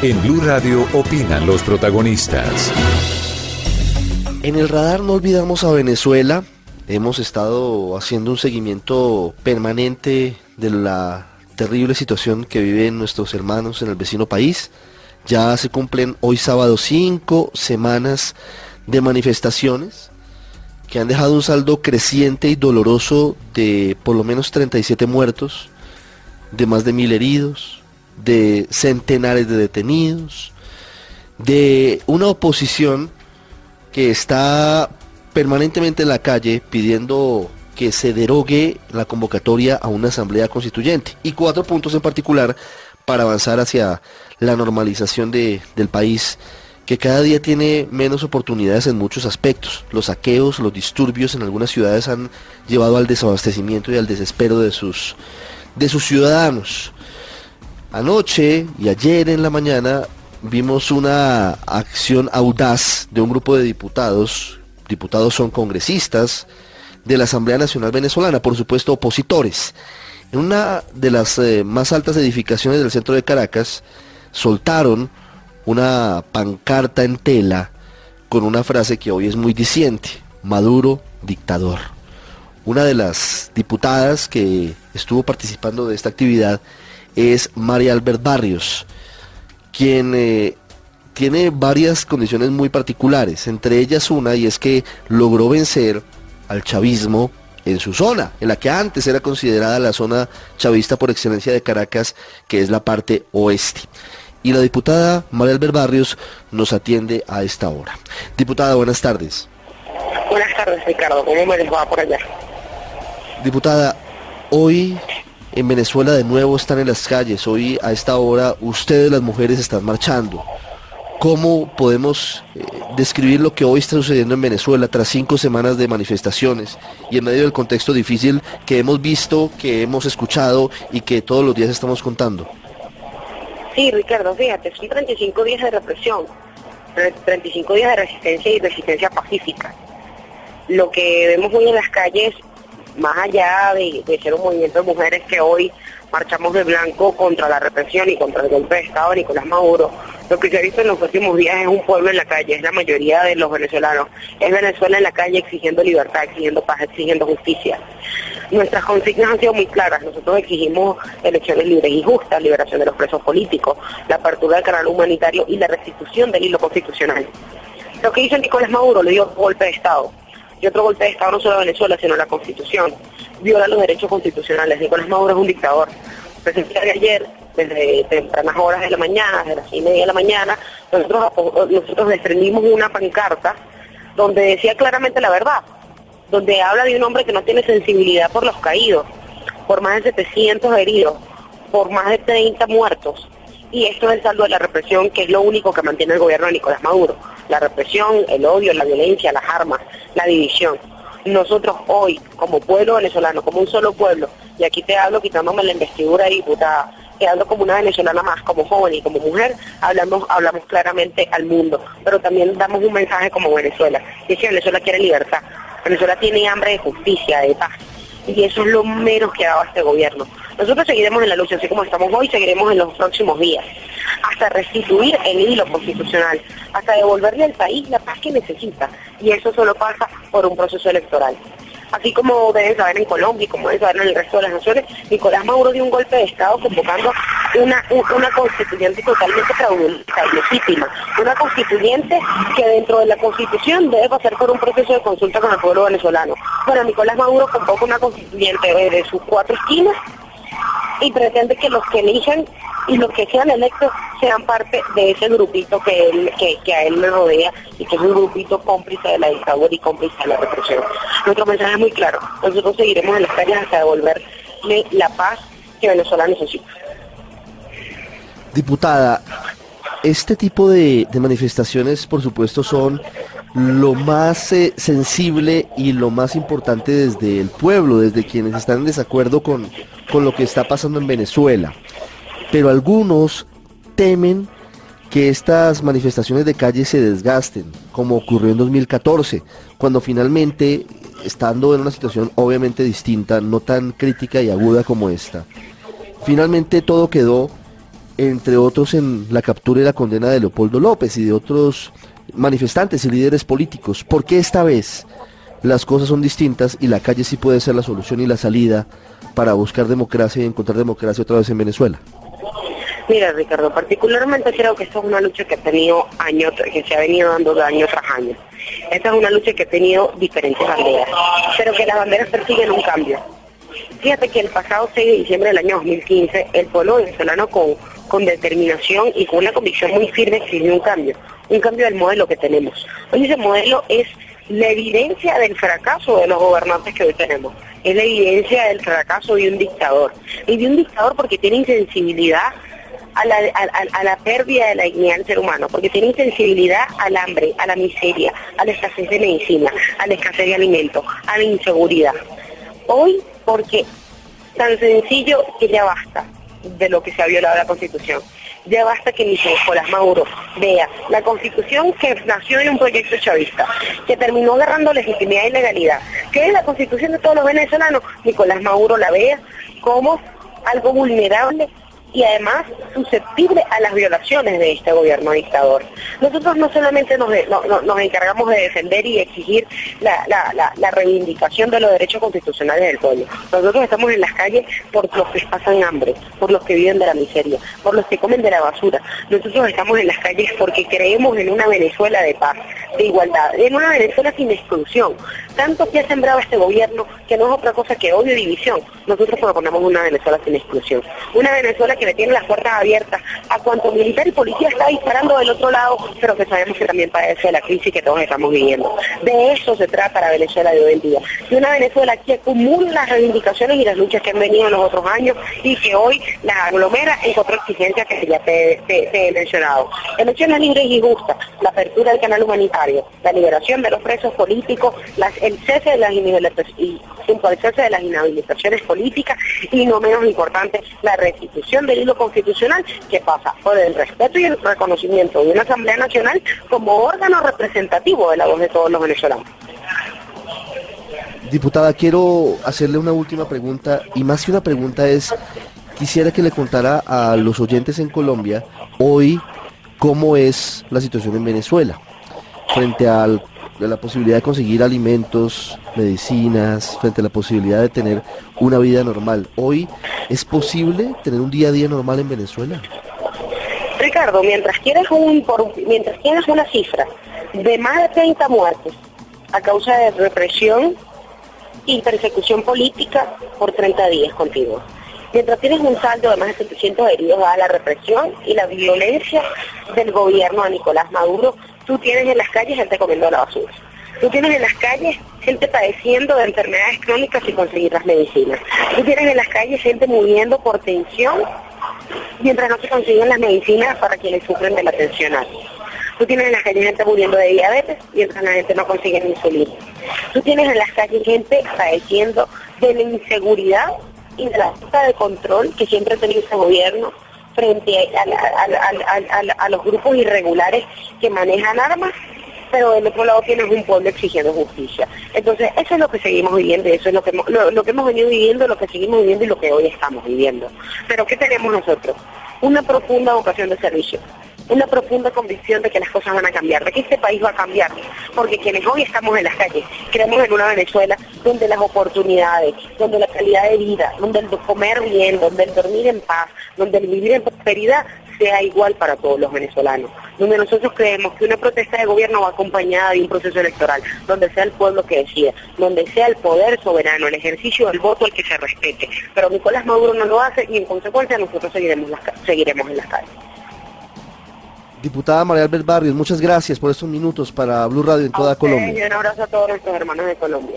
En Blue Radio opinan los protagonistas. En el radar no olvidamos a Venezuela. Hemos estado haciendo un seguimiento permanente de la terrible situación que viven nuestros hermanos en el vecino país. Ya se cumplen hoy sábado cinco semanas de manifestaciones que han dejado un saldo creciente y doloroso de por lo menos 37 muertos, de más de mil heridos, de centenares de detenidos, de una oposición que está permanentemente en la calle pidiendo que se derogue la convocatoria a una asamblea constituyente y cuatro puntos en particular para avanzar hacia la normalización de, del país que cada día tiene menos oportunidades en muchos aspectos. Los saqueos, los disturbios en algunas ciudades han llevado al desabastecimiento y al desespero de sus, de sus ciudadanos. Anoche y ayer en la mañana vimos una acción audaz de un grupo de diputados, diputados son congresistas de la Asamblea Nacional Venezolana, por supuesto opositores. En una de las eh, más altas edificaciones del centro de Caracas soltaron una pancarta en tela con una frase que hoy es muy diciente, Maduro dictador. Una de las diputadas que estuvo participando de esta actividad es María Albert Barrios, quien eh, tiene varias condiciones muy particulares, entre ellas una y es que logró vencer al chavismo en su zona, en la que antes era considerada la zona chavista por excelencia de Caracas, que es la parte oeste. Y la diputada María Albert Barrios nos atiende a esta hora. Diputada, buenas tardes. Buenas tardes, Ricardo. ¿Cómo me les va por allá? Diputada, hoy en Venezuela de nuevo están en las calles. Hoy a esta hora ustedes las mujeres están marchando. ¿Cómo podemos eh, describir lo que hoy está sucediendo en Venezuela tras cinco semanas de manifestaciones y en medio del contexto difícil que hemos visto, que hemos escuchado y que todos los días estamos contando? Sí, Ricardo, fíjate, son 35 días de represión, 35 días de resistencia y resistencia pacífica. Lo que vemos hoy en las calles más allá de, ser un movimiento de mujeres que hoy marchamos de blanco contra la represión y contra el golpe de Estado de Nicolás Maduro, lo que se ha visto en los últimos días es un pueblo en la calle, es la mayoría de los venezolanos. Es Venezuela en la calle exigiendo libertad, exigiendo paz, exigiendo justicia. Nuestras consignas han sido muy claras. Nosotros exigimos elecciones libres y justas, liberación de los presos políticos, la apertura del canal humanitario y la restitución del hilo constitucional. Lo que dice Nicolás Maduro le dio golpe de Estado y otro golpe de Estado no solo a Venezuela, sino a la Constitución. Viola los derechos constitucionales. Nicolás Maduro es un dictador. Presenté ayer, desde tempranas horas de la mañana, desde las y media de la mañana, nosotros, nosotros desprendimos una pancarta donde decía claramente la verdad, donde habla de un hombre que no tiene sensibilidad por los caídos, por más de 700 heridos, por más de 30 muertos. Y esto es el saldo de la represión, que es lo único que mantiene el gobierno de Nicolás Maduro. La represión, el odio, la violencia, las armas, la división. Nosotros hoy, como pueblo venezolano, como un solo pueblo, y aquí te hablo quitándome la investidura diputada, quedando como una venezolana más, como joven y como mujer, hablamos, hablamos claramente al mundo, pero también damos un mensaje como Venezuela, y es que Venezuela quiere libertad, Venezuela tiene hambre de justicia, de paz, y eso es lo menos que ha dado este gobierno. Nosotros seguiremos en la lucha, así como estamos hoy, seguiremos en los próximos días, hasta restituir el hilo constitucional, hasta devolverle al país la paz que necesita. Y eso solo pasa por un proceso electoral. Así como deben saber en Colombia y como deben saber en el resto de las naciones, Nicolás Maduro dio un golpe de Estado convocando una, una constituyente totalmente fraudulenta y legítima. Una constituyente que dentro de la constitución debe pasar por un proceso de consulta con el pueblo venezolano. Bueno, Nicolás Maduro convoca una constituyente de sus cuatro esquinas y pretende que los que elijan y los que sean electos sean parte de ese grupito que, él, que, a él le rodea y que es un grupito cómplice de la dictadura y cómplice de la represión. Nuestro mensaje es muy claro. Nosotros seguiremos en las calles hasta devolverle la paz que Venezuela necesita. Diputada, este tipo de, manifestaciones, por supuesto, son lo más eh, sensible y lo más importante desde el pueblo, desde quienes están en desacuerdo con, con lo que está pasando en Venezuela. Pero algunos temen que estas manifestaciones de calle se desgasten, como ocurrió en 2014, cuando finalmente, estando en una situación obviamente distinta, no tan crítica y aguda como esta, finalmente todo quedó entre otros en la captura y la condena de Leopoldo López y de otros manifestantes y líderes políticos. ¿Por qué esta vez las cosas son distintas y la calle sí puede ser la solución y la salida para buscar democracia y encontrar democracia otra vez en Venezuela? Mira, Ricardo, particularmente creo que esta es una lucha que ha tenido años, que se ha venido dando de año tras año. Esta es una lucha que ha tenido diferentes banderas, pero que las banderas persiguen un cambio. Fíjate que el pasado 6 de diciembre del año 2015, el pueblo venezolano con, con determinación y con una convicción muy firme exigió un cambio, un cambio del modelo que tenemos. Hoy ese modelo es la evidencia del fracaso de los gobernantes que hoy tenemos. Es la evidencia del fracaso de un dictador. Y de un dictador porque tiene insensibilidad a la, a, la pérdida de la dignidad del ser humano, porque tiene insensibilidad al hambre, a la miseria, a la escasez de medicina, a la escasez de alimentos, a la inseguridad. Hoy, porque tan sencillo que ya basta de lo que se ha violado la Constitución. Ya basta que Nicolás Maduro vea la Constitución que nació de un proyecto chavista, que terminó agarrando legitimidad y legalidad, que es la Constitución de todos los venezolanos, Nicolás Maduro la vea como algo vulnerable y además susceptible a las violaciones de este gobierno dictador. Nosotros no solamente nos, nos encargamos de defender y exigir la, la, reivindicación de los derechos constitucionales del pueblo. Nosotros estamos en las calles por los que pasan hambre, por los que viven de la miseria, por los que comen de la basura. Nosotros estamos en las calles porque creemos en una Venezuela de paz, de igualdad, en una Venezuela sin exclusión. Tanto que ha sembrado este gobierno que no es otra cosa que odio y división. Nosotros proponemos una Venezuela sin exclusión. Una Venezuela que le tiene las puertas abiertas a cuanto militar y policía está disparando del otro lado, pero que sabemos que también padece la crisis que todos estamos viviendo. De eso se trata la Venezuela de hoy en día. De una Venezuela que acumula las reivindicaciones y las luchas que han venido en los otros años y que hoy las aglomera en cuatro exigencias que ya te, he mencionado. Elecciones libres y justas, la apertura del canal humanitario, la liberación de los presos políticos, el cese de las y al cese de las inhabilitaciones políticas y no menos importante, la restitución del hilo constitucional que pasa por el respeto y el reconocimiento de una Asamblea Nacional como órgano representativo de la voz de todos los venezolanos. Diputada, quiero hacerle una última pregunta y más que una pregunta es, quisiera que le contara a los oyentes en Colombia hoy cómo es la situación en Venezuela frente al la posibilidad de conseguir alimentos, medicinas, frente a la posibilidad de tener una vida normal. Hoy, ¿es posible tener un día a día normal en Venezuela? Ricardo, mientras quieres, un, mientras tienes una cifra de más de 30 muertes a causa de represión y persecución política por 30 días continuos, mientras tienes un saldo de más de 700 heridos a la represión y la violencia del gobierno de Nicolás Maduro, tú tienes en las calles gente comiendo la basura. Tú tienes en las calles gente padeciendo de enfermedades crónicas y conseguir las medicinas. Tú tienes en las calles gente muriendo por tensión mientras no se consiguen las medicinas para quienes sufren de la tensión alta. Tú tienes en las calles gente muriendo de diabetes mientras la gente no consigue insulina. Tú tienes en las calles gente padeciendo de la inseguridad y de la falta de control que siempre ha tenido este gobierno frente a, los grupos irregulares que manejan armas pero del otro lado tienes un pueblo exigiendo justicia. Entonces, eso es lo que seguimos viviendo, eso es lo que, lo, que hemos venido viviendo, lo que seguimos viviendo y lo que hoy estamos viviendo. Pero ¿qué tenemos nosotros? Una profunda vocación de servicio una profunda convicción de que las cosas van a cambiar, de que este país va a cambiar, porque quienes hoy estamos en las calles, creemos en una Venezuela donde las oportunidades, donde la calidad de vida, donde el comer bien, donde el dormir en paz, donde el vivir en prosperidad sea igual para todos los venezolanos, donde nosotros creemos que una protesta de gobierno va acompañada de un proceso electoral, donde sea el pueblo que decida, donde sea el poder soberano, el ejercicio del voto el que se respete. Pero Nicolás Maduro no lo hace y en consecuencia nosotros seguiremos, seguiremos en las calles. Diputada María Albert Barrios, muchas gracias por estos minutos para Blue Radio en toda Colombia. Y un abrazo a todos nuestros hermanos de Colombia.